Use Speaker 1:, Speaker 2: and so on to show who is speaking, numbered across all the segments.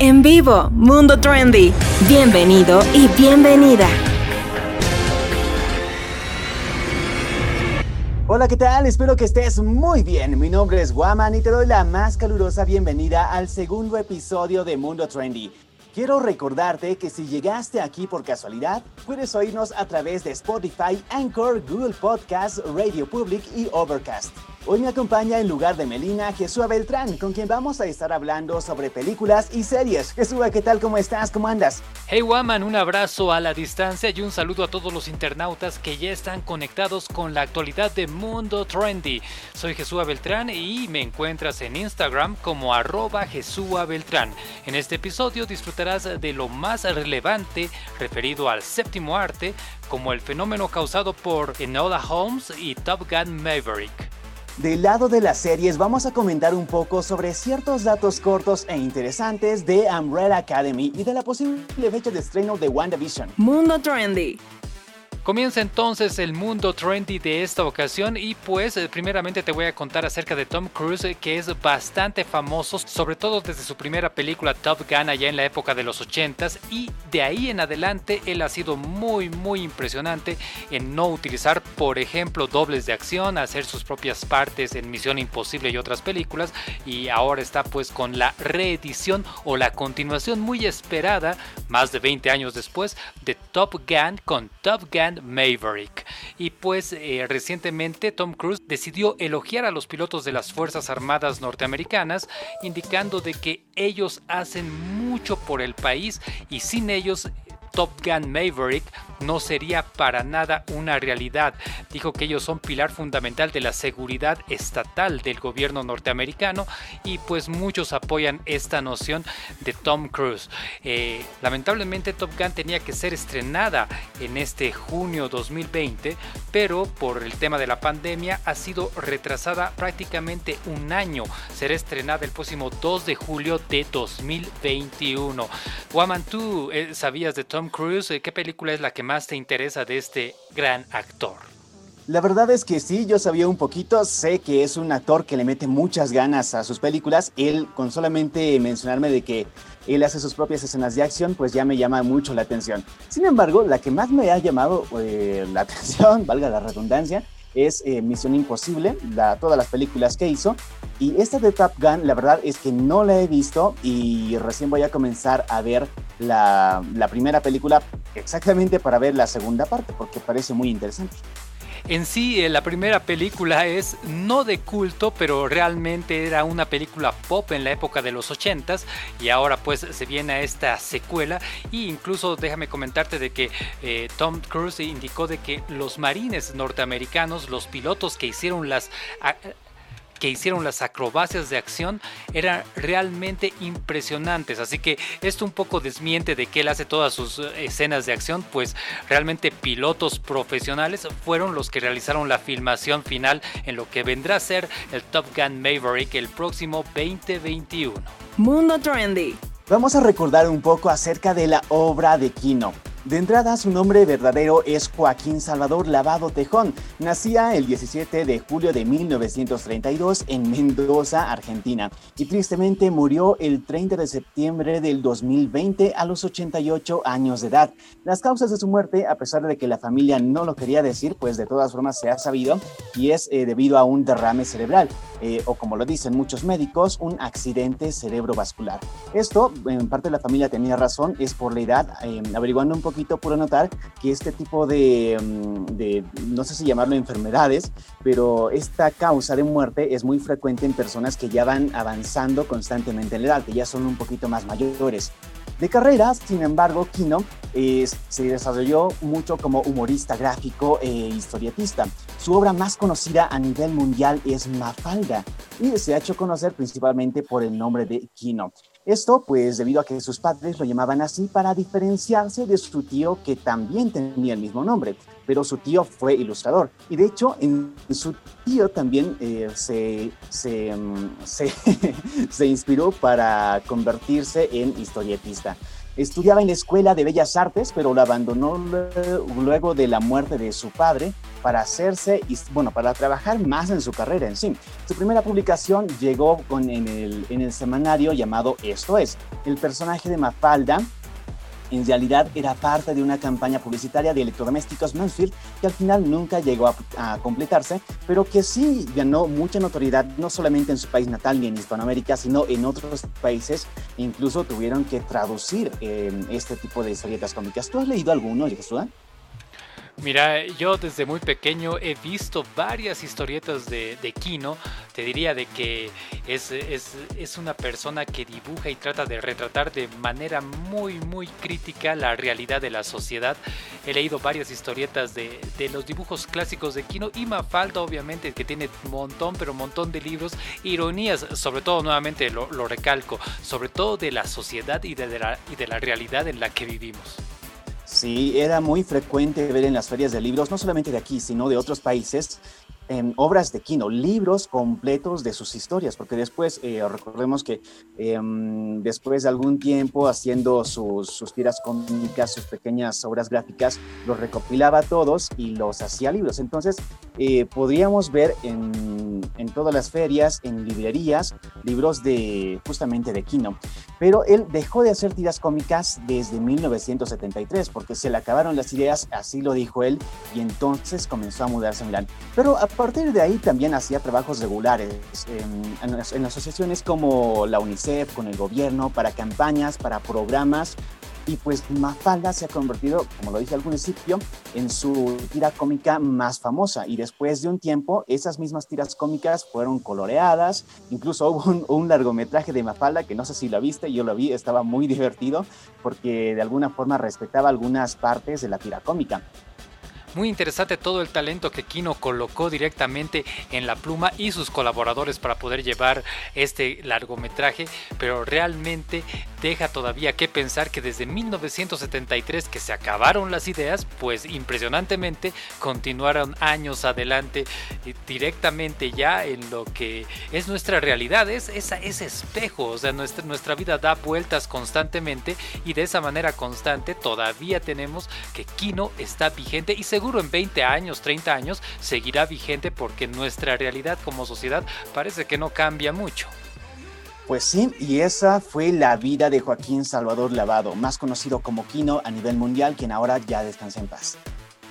Speaker 1: En vivo, Mundo Trendy. Bienvenido y bienvenida.
Speaker 2: Hola, ¿qué tal? Espero que estés muy bien. Mi nombre es Guaman y te doy la más calurosa bienvenida al segundo episodio de Mundo Trendy. Quiero recordarte que si llegaste aquí por casualidad, puedes oírnos a través de Spotify, Anchor, Google Podcast, Radio Public y Overcast. Hoy me acompaña en lugar de Melina Jesúa Beltrán, con quien vamos a estar hablando sobre películas y series. Jesúa, ¿qué tal? ¿Cómo estás? ¿Cómo andas?
Speaker 3: Hey Waman, un abrazo a la distancia y un saludo a todos los internautas que ya están conectados con la actualidad de Mundo Trendy. Soy Jesúa Beltrán y me encuentras en Instagram como arroba Beltrán. En este episodio disfrutarás de lo más relevante referido al séptimo arte, como el fenómeno causado por Enola Holmes y Top Gun Maverick.
Speaker 2: Del lado de las series vamos a comentar un poco sobre ciertos datos cortos e interesantes de Umbrella Academy y de la posible fecha de estreno de WandaVision.
Speaker 1: Mundo Trendy.
Speaker 3: Comienza entonces el mundo trendy de esta ocasión y pues eh, primeramente te voy a contar acerca de Tom Cruise eh, que es bastante famoso, sobre todo desde su primera película Top Gun allá en la época de los 80s y de ahí en adelante él ha sido muy muy impresionante en no utilizar por ejemplo dobles de acción, hacer sus propias partes en Misión Imposible y otras películas y ahora está pues con la reedición o la continuación muy esperada más de 20 años después de Top Gun con Top Gun Maverick. Y pues eh, recientemente Tom Cruise decidió elogiar a los pilotos de las Fuerzas Armadas norteamericanas, indicando de que ellos hacen mucho por el país y sin ellos Top Gun Maverick no sería para nada una realidad. Dijo que ellos son pilar fundamental de la seguridad estatal del gobierno norteamericano y pues muchos apoyan esta noción de Tom Cruise. Eh, lamentablemente Top Gun tenía que ser estrenada en este junio 2020, pero por el tema de la pandemia ha sido retrasada prácticamente un año. Será estrenada el próximo 2 de julio de 2021. Waman, ¿tú sabías de Cruise? ¿Qué película es la que más te interesa de este gran actor?
Speaker 2: La verdad es que sí, yo sabía un poquito, sé que es un actor que le mete muchas ganas a sus películas. Él, con solamente mencionarme de que él hace sus propias escenas de acción, pues ya me llama mucho la atención. Sin embargo, la que más me ha llamado eh, la atención, valga la redundancia, es eh, Misión Imposible, todas las películas que hizo. Y esta de Top Gun, la verdad es que no la he visto y recién voy a comenzar a ver la, la primera película exactamente para ver la segunda parte, porque parece muy interesante.
Speaker 3: En sí, eh, la primera película es no de culto, pero realmente era una película pop en la época de los 80s y ahora pues se viene a esta secuela. E incluso déjame comentarte de que eh, Tom Cruise indicó de que los marines norteamericanos, los pilotos que hicieron las que hicieron las acrobacias de acción eran realmente impresionantes. Así que esto un poco desmiente de que él hace todas sus eh, escenas de acción, pues realmente pilotos profesionales fueron los que realizaron la filmación final en lo que vendrá a ser el Top Gun Maverick el próximo 2021.
Speaker 1: Mundo Trendy.
Speaker 2: Vamos a recordar un poco acerca de la obra de Kino. De entrada, su nombre verdadero es Joaquín Salvador Lavado Tejón. Nacía el 17 de julio de 1932 en Mendoza, Argentina, y tristemente murió el 30 de septiembre del 2020 a los 88 años de edad. Las causas de su muerte, a pesar de que la familia no lo quería decir, pues de todas formas se ha sabido, y es eh, debido a un derrame cerebral, eh, o como lo dicen muchos médicos, un accidente cerebrovascular. Esto, en parte la familia tenía razón, es por la edad, eh, averiguando un poco por notar que este tipo de, mm, de, no sé si llamarlo enfermedades, pero esta causa de muerte es muy frecuente en personas que ya van avanzando constantemente en la edad, que ya son un poquito más mayores. De carrera, sin embargo, Kino se desarrolló mucho como humorista gráfico e historietista. Su obra más conocida a nivel mundial es Mafalda y se ha hecho conocer principalmente por el nombre de Kino. Esto pues debido a que sus padres lo llamaban así para diferenciarse de su tío que también tenía el mismo nombre, pero su tío fue ilustrador y de hecho en su tío también eh, se, se, mm, se, se inspiró para convertirse en historietista. Estudiaba en la Escuela de Bellas Artes, pero la abandonó luego de la muerte de su padre para hacerse, bueno, para trabajar más en su carrera en sí. Su primera publicación llegó con, en, el, en el semanario llamado Esto es. El personaje de Mafalda en realidad era parte de una campaña publicitaria de electrodomésticos Mansfield que al final nunca llegó a, completarse, pero que sí ganó mucha notoriedad no solamente en su país natal ni en Hispanoamérica, sino en otros países. Incluso tuvieron que traducir eh, este tipo de historietas cómicas. ¿Tú has leído alguno, Jesús?
Speaker 3: Mira, yo desde muy pequeño he visto varias historietas de, Kino. Te diría de que es, es, una persona que dibuja y trata de retratar de manera muy, muy crítica la realidad de la sociedad. He leído varias historietas de, los dibujos clásicos de Kino y Mafalda, obviamente, que tiene montón, pero montón de libros. Ironías, sobre todo, nuevamente lo, recalco, sobre todo de la sociedad y de y de la realidad en la que vivimos.
Speaker 2: Sí, era muy frecuente ver en las ferias de libros, no solamente de aquí, sino de otros países, obras de Kino, libros completos de sus historias, porque después, eh, recordemos que em, después de algún tiempo haciendo sus, sus, tiras cómicas, sus pequeñas obras gráficas, los recopilaba todos y los hacía libros. Entonces, eh, podríamos ver en, en, todas las ferias, en librerías, libros de justamente de Kino. Pero él dejó de hacer tiras cómicas desde 1973, porque se le acabaron las ideas, así lo dijo él, y entonces comenzó a mudarse a Milán. Pero a partir de ahí también hacía trabajos regulares en, asociaciones como la UNICEF, con el gobierno, para campañas, para programas. Y pues Mafalda se ha convertido, como lo dije al principio, en su tira cómica más famosa. Y después de un tiempo, esas mismas tiras cómicas fueron coloreadas. Incluso hubo un, un largometraje de Mafalda, que no sé si lo viste, yo lo vi, estaba muy divertido, porque de alguna forma respetaba algunas partes de la tira cómica.
Speaker 3: Muy interesante todo el talento que Kino colocó directamente en la pluma y sus colaboradores para poder llevar este largometraje, pero realmente deja todavía que pensar que desde 1973 que se acabaron las ideas, pues impresionantemente continuaron años adelante directamente ya en lo que es nuestra realidad, es ese espejo, o sea, nuestra, nuestra vida da vueltas constantemente y de esa manera constante todavía tenemos que Kino está vigente y seguro en 20 años, 30 años seguirá vigente porque nuestra realidad como sociedad parece que no cambia mucho.
Speaker 2: Pues sí, y esa fue la vida de Joaquín Salvador Lavado, más conocido como Kino a nivel mundial, quien ahora ya descansa en paz.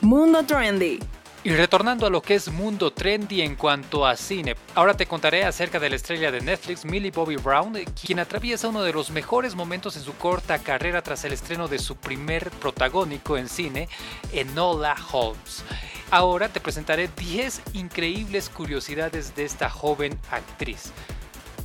Speaker 1: Mundo Trendy.
Speaker 3: Y retornando a lo que es mundo trendy en cuanto a cine, ahora te contaré acerca de la estrella de Netflix, Millie Bobby Brown, quien atraviesa uno de los mejores momentos en su corta carrera tras el estreno de su primer protagónico en cine, Enola Holmes. Ahora te presentaré 10 increíbles curiosidades de esta joven actriz.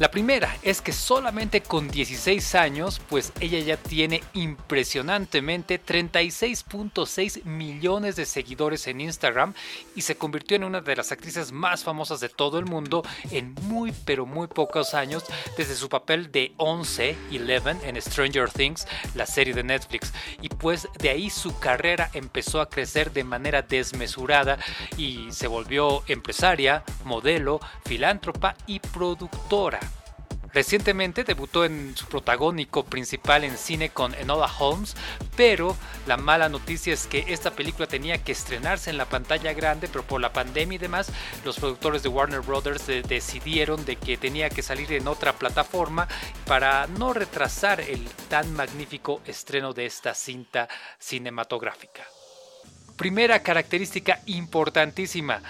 Speaker 3: La primera es que solamente con 16 años, pues ella ya tiene impresionantemente 36.6 millones de seguidores en Instagram y se convirtió en una de las actrices más famosas de todo el mundo en muy pero muy pocos años desde su papel de 11, 11 en Stranger Things, la serie de Netflix. Y pues de ahí su carrera empezó a crecer de manera desmesurada y se volvió empresaria, modelo, filántropa y productora. Recientemente debutó en su protagónico principal en cine con Enola Holmes, pero la mala noticia es que esta película tenía que estrenarse en la pantalla grande, pero por la pandemia y demás, los productores de Warner Brothers decidieron de que tenía que salir en otra plataforma para no retrasar el tan magnífico estreno de esta cinta cinematográfica. Primera característica importantísima,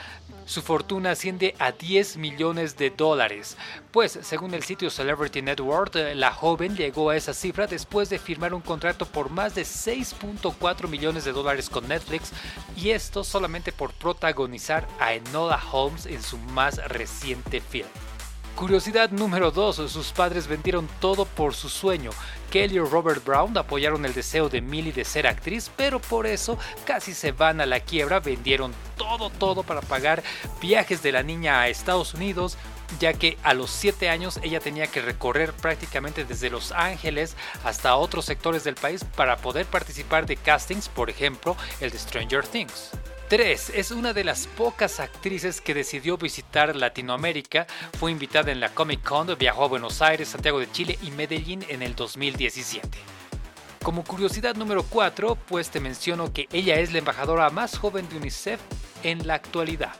Speaker 3: su fortuna asciende a 10 millones de dólares. Pues, según el sitio Celebrity Network, la joven llegó a esa cifra después de firmar un contrato por más de 6.4 millones de dólares con Netflix y esto solamente por protagonizar a Enola Holmes en su más reciente film. Curiosidad número 2. Sus padres vendieron todo por su sueño. Kelly y Robert Brown apoyaron el deseo de Millie de ser actriz, pero por eso casi se van a la quiebra. Vendieron todo, todo para pagar viajes de la niña a Estados Unidos, ya que a los 7 años ella tenía que recorrer prácticamente desde Los Ángeles hasta otros sectores del país para poder participar de castings, por ejemplo, el de Stranger Things. 3. Es una de las pocas actrices que decidió visitar Latinoamérica. Fue invitada en la Comic Con, viajó a Buenos Aires, Santiago de Chile y Medellín en el 2017. Como curiosidad número 4, pues te menciono que ella es la embajadora más joven de UNICEF en la actualidad.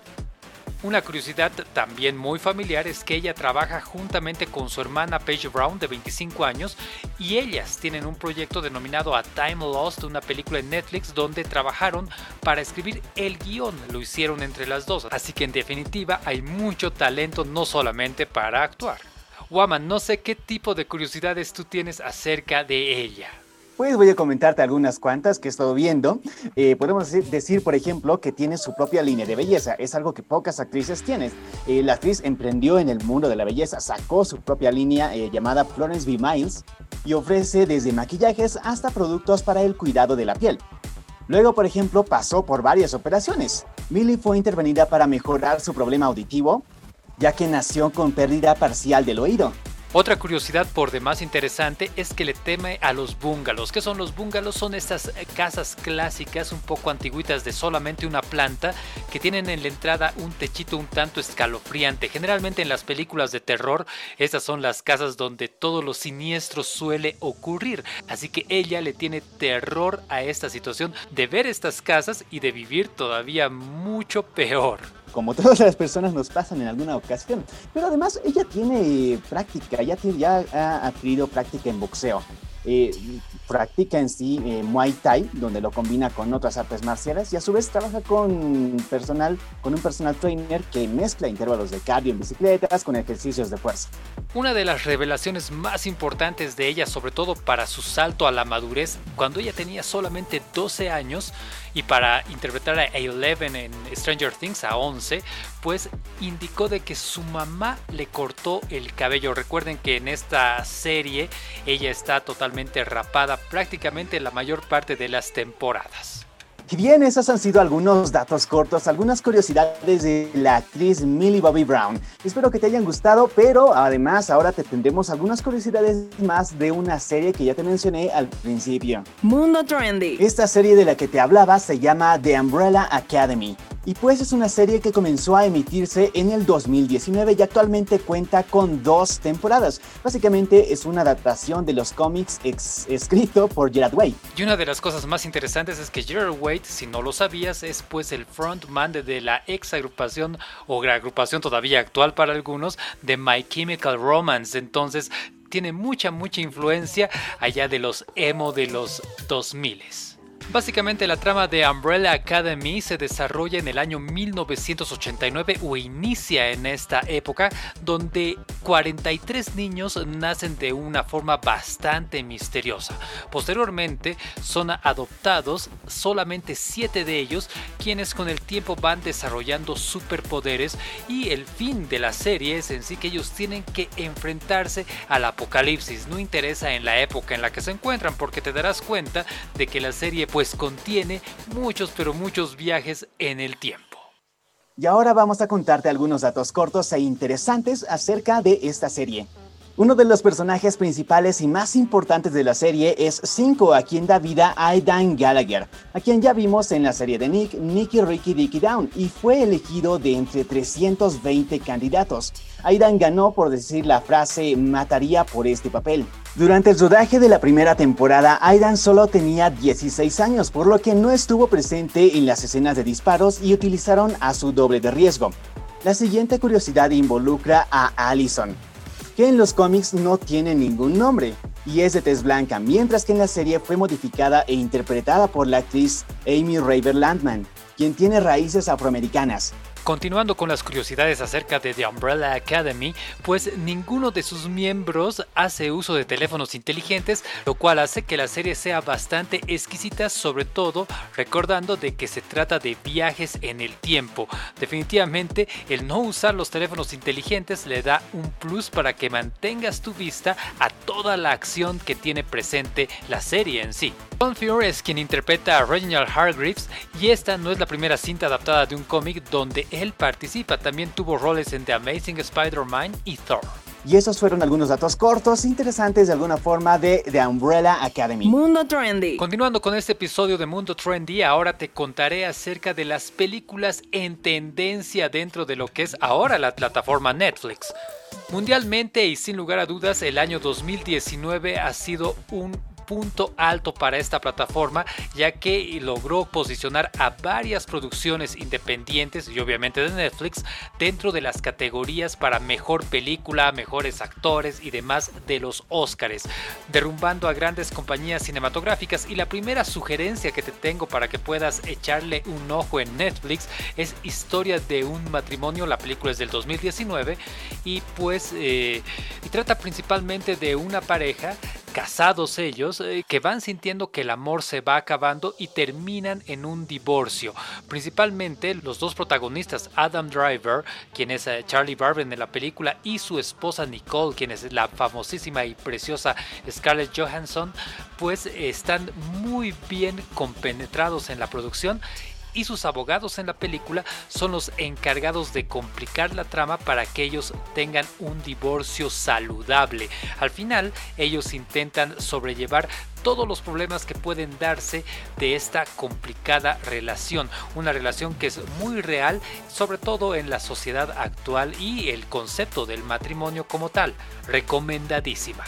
Speaker 3: Una curiosidad también muy familiar es que ella trabaja juntamente con su hermana Paige Brown de 25 años y ellas tienen un proyecto denominado A Time Lost, una película en Netflix donde trabajaron para escribir el guion, lo hicieron entre las dos, así que en definitiva hay mucho talento no solamente para actuar. Waman, no sé qué tipo de curiosidades tú tienes acerca de ella.
Speaker 2: Pues voy a comentarte algunas cuantas que he estado viendo. Eh, podemos decir, por ejemplo, que tiene su propia línea de belleza. Es algo que pocas actrices tienen. Eh, la actriz emprendió en el mundo de la belleza, sacó su propia línea eh, llamada Florence B. Miles y ofrece desde maquillajes hasta productos para el cuidado de la piel. Luego, por ejemplo, pasó por varias operaciones. Millie fue intervenida para mejorar su problema auditivo, ya que nació con pérdida parcial del oído.
Speaker 3: Otra curiosidad por demás interesante es que le teme a los bungalows. ¿Qué son los bungalows? Son estas eh, casas clásicas un poco antiguitas de solamente una planta que tienen en la entrada un techito un tanto escalofriante. Generalmente en las películas de terror estas son las casas donde todo lo siniestro suele ocurrir. Así que ella le tiene terror a esta situación de ver estas casas y de vivir todavía mucho peor
Speaker 2: como todas las personas nos pasan en alguna ocasión. Pero además ella tiene práctica, ya, ya ha adquirido práctica en boxeo. Eh, practica en sí eh, Muay Thai, donde lo combina con otras artes marciales y a su vez trabaja con personal, con un personal trainer que mezcla intervalos de cardio en bicicletas con ejercicios de fuerza.
Speaker 3: Una de las revelaciones más importantes de ella, sobre todo para su salto a la madurez, cuando ella tenía solamente 12 años y para interpretar a Eleven en Stranger Things a 11, pues indicó de que su mamá le cortó el cabello. Recuerden que en esta serie ella está totalmente rapada prácticamente la mayor parte de las temporadas.
Speaker 2: Y bien, esos han sido algunos datos cortos, algunas curiosidades de la actriz Millie Bobby Brown. Espero que te hayan gustado, pero además ahora te tendremos algunas curiosidades más de una serie que ya te mencioné al principio.
Speaker 1: Mundo Trendy.
Speaker 2: Esta serie de la que te hablaba se llama The Umbrella Academy. Y pues es una serie que comenzó a emitirse en el 2019 y actualmente cuenta con dos temporadas. Básicamente es una adaptación de los cómics escrito por Gerard Way.
Speaker 3: Y una de las cosas más interesantes es que Gerard Way, si no lo sabías, es pues el frontman de la ex agrupación o agrupación todavía actual para algunos de My Chemical Romance. Entonces tiene mucha, mucha influencia allá de los emo de los 2000s. Básicamente la trama de Umbrella Academy se desarrolla en el año 1989 o inicia en esta época donde 43 niños nacen de una forma bastante misteriosa. Posteriormente son adoptados solamente 7 de ellos quienes con el tiempo van desarrollando superpoderes y el fin de la serie es en sí que ellos tienen que enfrentarse al apocalipsis. No interesa en la época en la que se encuentran porque te darás cuenta de que la serie pues contiene muchos pero muchos viajes en el tiempo.
Speaker 2: Y ahora vamos a contarte algunos datos cortos e interesantes acerca de esta serie. Uno de los personajes principales y más importantes de la serie es Cinco, a quien da vida Aidan Gallagher, a quien ya vimos en la serie de Nick, Nicky Ricky Dicky Down, y fue elegido de entre 320 candidatos. Aidan ganó por decir la frase mataría por este papel. Durante el rodaje de la primera temporada, Aidan solo tenía 16 años, por lo que no estuvo presente en las escenas de disparos y utilizaron a su doble de riesgo. La siguiente curiosidad involucra a Allison, que en los cómics no tiene ningún nombre y es de tez blanca, mientras que en la serie fue modificada e interpretada por la actriz Amy Raver Landman, quien tiene raíces afroamericanas.
Speaker 3: Continuando con las curiosidades acerca de The Umbrella Academy, pues ninguno de sus miembros hace uso de teléfonos inteligentes, lo cual hace que la serie sea bastante exquisita, sobre todo recordando de que se trata de viajes en el tiempo. Definitivamente el no usar los teléfonos inteligentes le da un plus para que mantengas tu vista a toda la acción que tiene presente la serie en sí. John Fury es quien interpreta a Reginald Hargreaves y esta no es la primera cinta adaptada de un cómic donde él participa. También tuvo roles en The Amazing Spider-Man y Thor.
Speaker 2: Y esos fueron algunos datos cortos, interesantes de alguna forma de The Umbrella Academy.
Speaker 1: Mundo Trendy.
Speaker 3: Continuando con este episodio de Mundo Trendy, ahora te contaré acerca de las películas en tendencia dentro de lo que es ahora la plataforma Netflix. Mundialmente y sin lugar a dudas, el año 2019 ha sido un punto alto para esta plataforma ya que logró posicionar a varias producciones independientes y obviamente de Netflix dentro de las categorías para mejor película, mejores actores y demás de los Oscars, derrumbando a grandes compañías cinematográficas. Y la primera sugerencia que te tengo para que puedas echarle un ojo en Netflix es Historia de un matrimonio, la película es del 2019 y pues eh, y trata principalmente de una pareja casados ellos, eh, que van sintiendo que el amor se va acabando y terminan en un divorcio. Principalmente los dos protagonistas, Adam Driver, quien es eh, Charlie Barber en la película, y su esposa Nicole, quien es la famosísima y preciosa Scarlett Johansson, pues están muy bien compenetrados en la producción y sus abogados en la película son los encargados de complicar la trama para que ellos tengan un divorcio saludable. Al final, ellos intentan sobrellevar todos los problemas que pueden darse de esta complicada relación. Una relación que es muy real, sobre todo en la sociedad actual y el concepto del matrimonio como tal. Recomendadísima.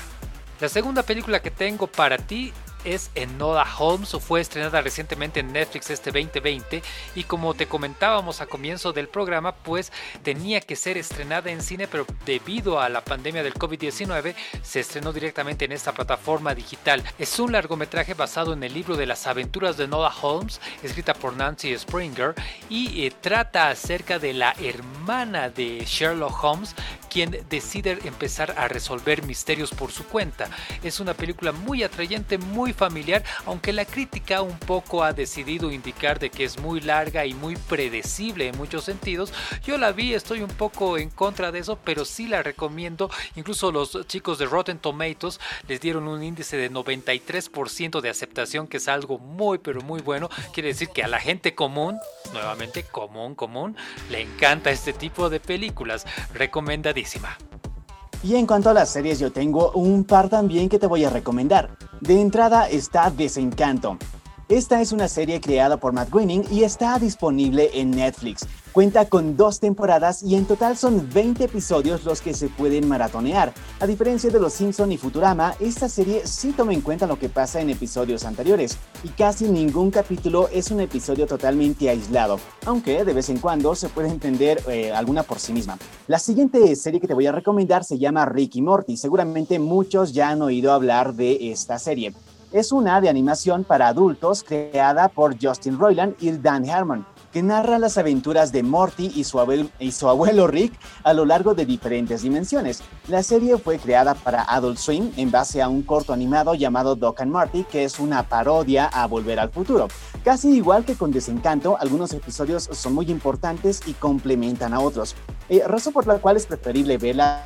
Speaker 3: La segunda película que tengo para ti es Enola Holmes, fue estrenada recientemente en Netflix este 2020 y como te comentábamos a comienzo del programa, pues tenía que ser estrenada en cine, pero debido a la pandemia del COVID-19 se estrenó directamente en esta plataforma digital. Es un largometraje basado en el libro de las aventuras de Enola Holmes, escrita por Nancy Springer, y eh, trata acerca de la hermana de Sherlock Holmes, quien decide empezar a resolver misterios por su cuenta. Es una película muy atrayente, muy familiar, aunque la crítica un poco ha decidido indicar de que es muy larga y muy predecible en muchos sentidos. Yo la vi, estoy un poco en contra de eso, pero sí la recomiendo. Incluso los chicos de Rotten Tomatoes les dieron un índice de 93% de aceptación, que es algo muy pero muy bueno. Quiere decir que a la gente común, nuevamente común, común, le encanta este tipo de películas.
Speaker 2: Y en cuanto a las series, yo tengo un par también que te voy a recomendar. De entrada está Desencanto. Esta es una serie creada por Matt Groening y está disponible en Netflix. Cuenta con dos temporadas y en total son 20 episodios los que se pueden maratonear. A diferencia de Los Simpson y Futurama, esta serie sí toma en cuenta lo que pasa en episodios anteriores y casi ningún capítulo es un episodio totalmente aislado, aunque de vez en cuando se puede entender eh, alguna por sí misma. La siguiente serie que te voy a recomendar se llama Ricky Morty. Seguramente muchos ya han oído hablar de esta serie. Es una de animación para adultos creada por Justin Roiland y Dan Harmon que narra las aventuras de Morty y su, abuelo, Rick a lo largo de diferentes dimensiones. La serie fue creada para Adult Swim en base a un corto animado llamado Doc and Marty, que es una parodia a Volver al Futuro. Casi igual que con Desencanto, algunos episodios son muy importantes y complementan a otros, eh, razón por la cual es preferible verla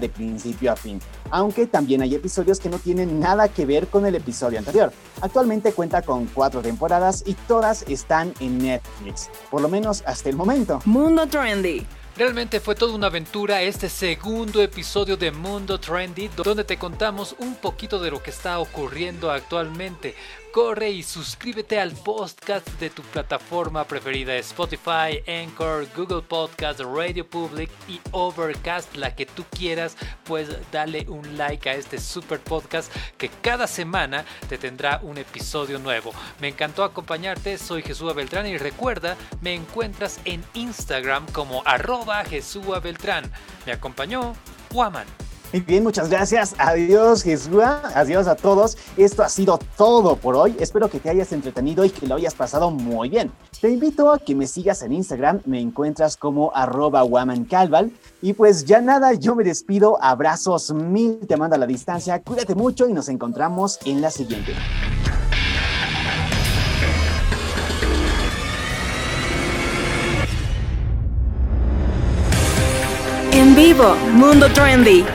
Speaker 2: de principio a fin, aunque también hay episodios que no tienen nada que ver con el episodio anterior. Actualmente cuenta con cuatro temporadas y todas están en Netflix, por lo menos hasta el momento.
Speaker 1: Mundo Trendy.
Speaker 3: Realmente fue toda una aventura este segundo episodio de Mundo Trendy, donde te contamos un poquito de lo que está ocurriendo actualmente. Corre y suscríbete al podcast de tu plataforma preferida, Spotify, Anchor, Google Podcast, Radio Public y Overcast, la que tú quieras, pues dale un like a este super podcast que cada semana te tendrá un episodio nuevo. Me encantó acompañarte, soy Jesús Beltrán y recuerda, me encuentras en Instagram como arroba Jesús Beltrán. Me acompañó Woman.
Speaker 2: Muy bien, muchas gracias. Adiós, Jesús. Adiós a todos. Esto ha sido todo por hoy. Espero que te hayas entretenido y que lo hayas pasado muy bien. Te invito a que me sigas en Instagram. Me encuentras como arroba Calval. Y pues ya nada, yo me despido. Abrazos mil. Te mando a la distancia. Cuídate mucho y nos encontramos en la siguiente.
Speaker 1: En vivo, Mundo Trendy.